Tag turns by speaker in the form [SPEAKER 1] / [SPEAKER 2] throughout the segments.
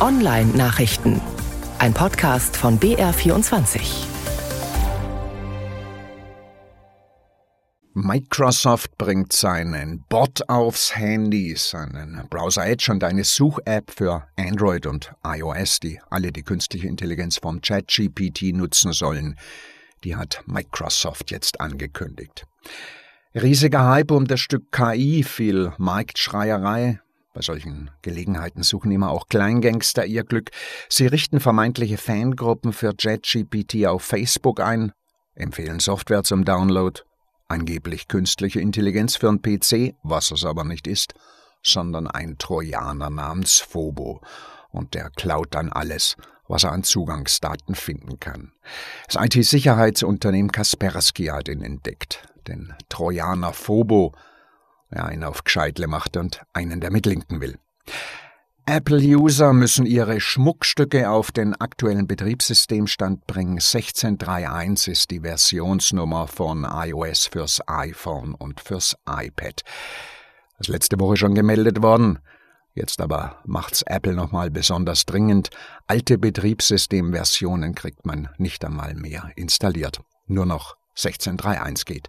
[SPEAKER 1] Online-Nachrichten. Ein Podcast von BR24.
[SPEAKER 2] Microsoft bringt seinen Bot aufs Handy, seinen Browser Edge und eine Such-App für Android und iOS, die alle die künstliche Intelligenz vom ChatGPT nutzen sollen. Die hat Microsoft jetzt angekündigt. Riesiger Hype um das Stück KI, viel Marktschreierei, bei solchen Gelegenheiten suchen immer auch Kleingangster ihr Glück. Sie richten vermeintliche Fangruppen für JetGPT auf Facebook ein, empfehlen Software zum Download, angeblich künstliche Intelligenz für einen PC, was es aber nicht ist, sondern ein Trojaner namens Phobo. Und der klaut dann alles, was er an Zugangsdaten finden kann. Das IT-Sicherheitsunternehmen Kaspersky hat ihn entdeckt, den Trojaner Phobo, wer einen auf Gescheitle macht und einen der mitlinken will. Apple-User müssen ihre Schmuckstücke auf den aktuellen Betriebssystemstand bringen. 16.3.1 ist die Versionsnummer von iOS fürs iPhone und fürs iPad. Das letzte Woche schon gemeldet worden. Jetzt aber macht's Apple nochmal besonders dringend. Alte Betriebssystemversionen kriegt man nicht einmal mehr installiert. Nur noch 16.3.1 geht.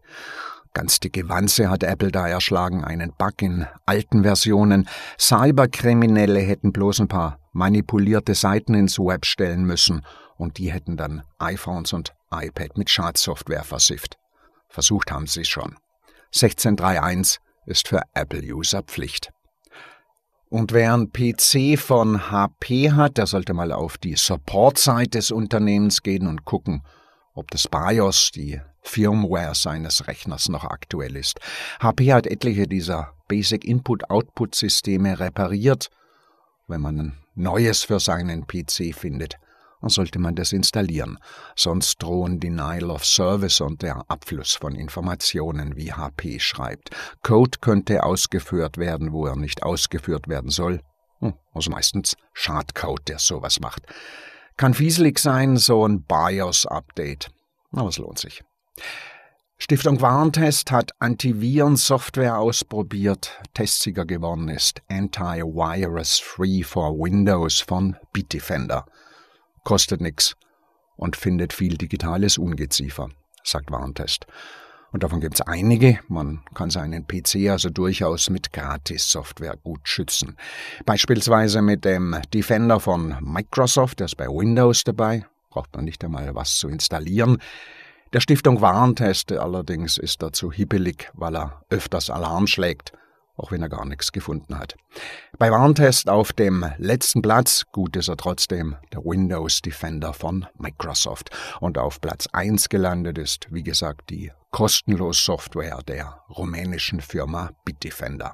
[SPEAKER 2] Ganz dicke Wanze hat Apple da erschlagen, einen Bug in alten Versionen. Cyberkriminelle hätten bloß ein paar manipulierte Seiten ins Web stellen müssen und die hätten dann iPhones und iPad mit Schadsoftware versifft. Versucht haben sie es schon. 16.3.1 ist für Apple-User Pflicht. Und wer einen PC von HP hat, der sollte mal auf die Support-Seite des Unternehmens gehen und gucken, ob das BIOS, die Firmware seines Rechners noch aktuell ist. HP hat etliche dieser Basic Input-Output-Systeme repariert. Wenn man ein neues für seinen PC findet, dann sollte man das installieren. Sonst drohen Denial of Service und der Abfluss von Informationen, wie HP schreibt. Code könnte ausgeführt werden, wo er nicht ausgeführt werden soll. Hm, also meistens Schadcode, der sowas macht. Kann fieselig sein, so ein BIOS-Update. Aber es lohnt sich. Stiftung Warentest hat Antivirensoftware ausprobiert. Testsieger geworden ist Anti-Virus Free for Windows von Bitdefender. Kostet nix und findet viel digitales Ungeziefer, sagt Warentest. Und davon gibt es einige. Man kann seinen PC also durchaus mit Gratis-Software gut schützen. Beispielsweise mit dem Defender von Microsoft, der ist bei Windows dabei. Braucht man nicht einmal was zu installieren. Der Stiftung Warentest allerdings ist dazu hibbelig, weil er öfters Alarm schlägt, auch wenn er gar nichts gefunden hat. Bei Warntest auf dem letzten Platz, gut ist er trotzdem, der Windows Defender von Microsoft. Und auf Platz 1 gelandet ist, wie gesagt, die kostenlos Software der rumänischen Firma Bitdefender.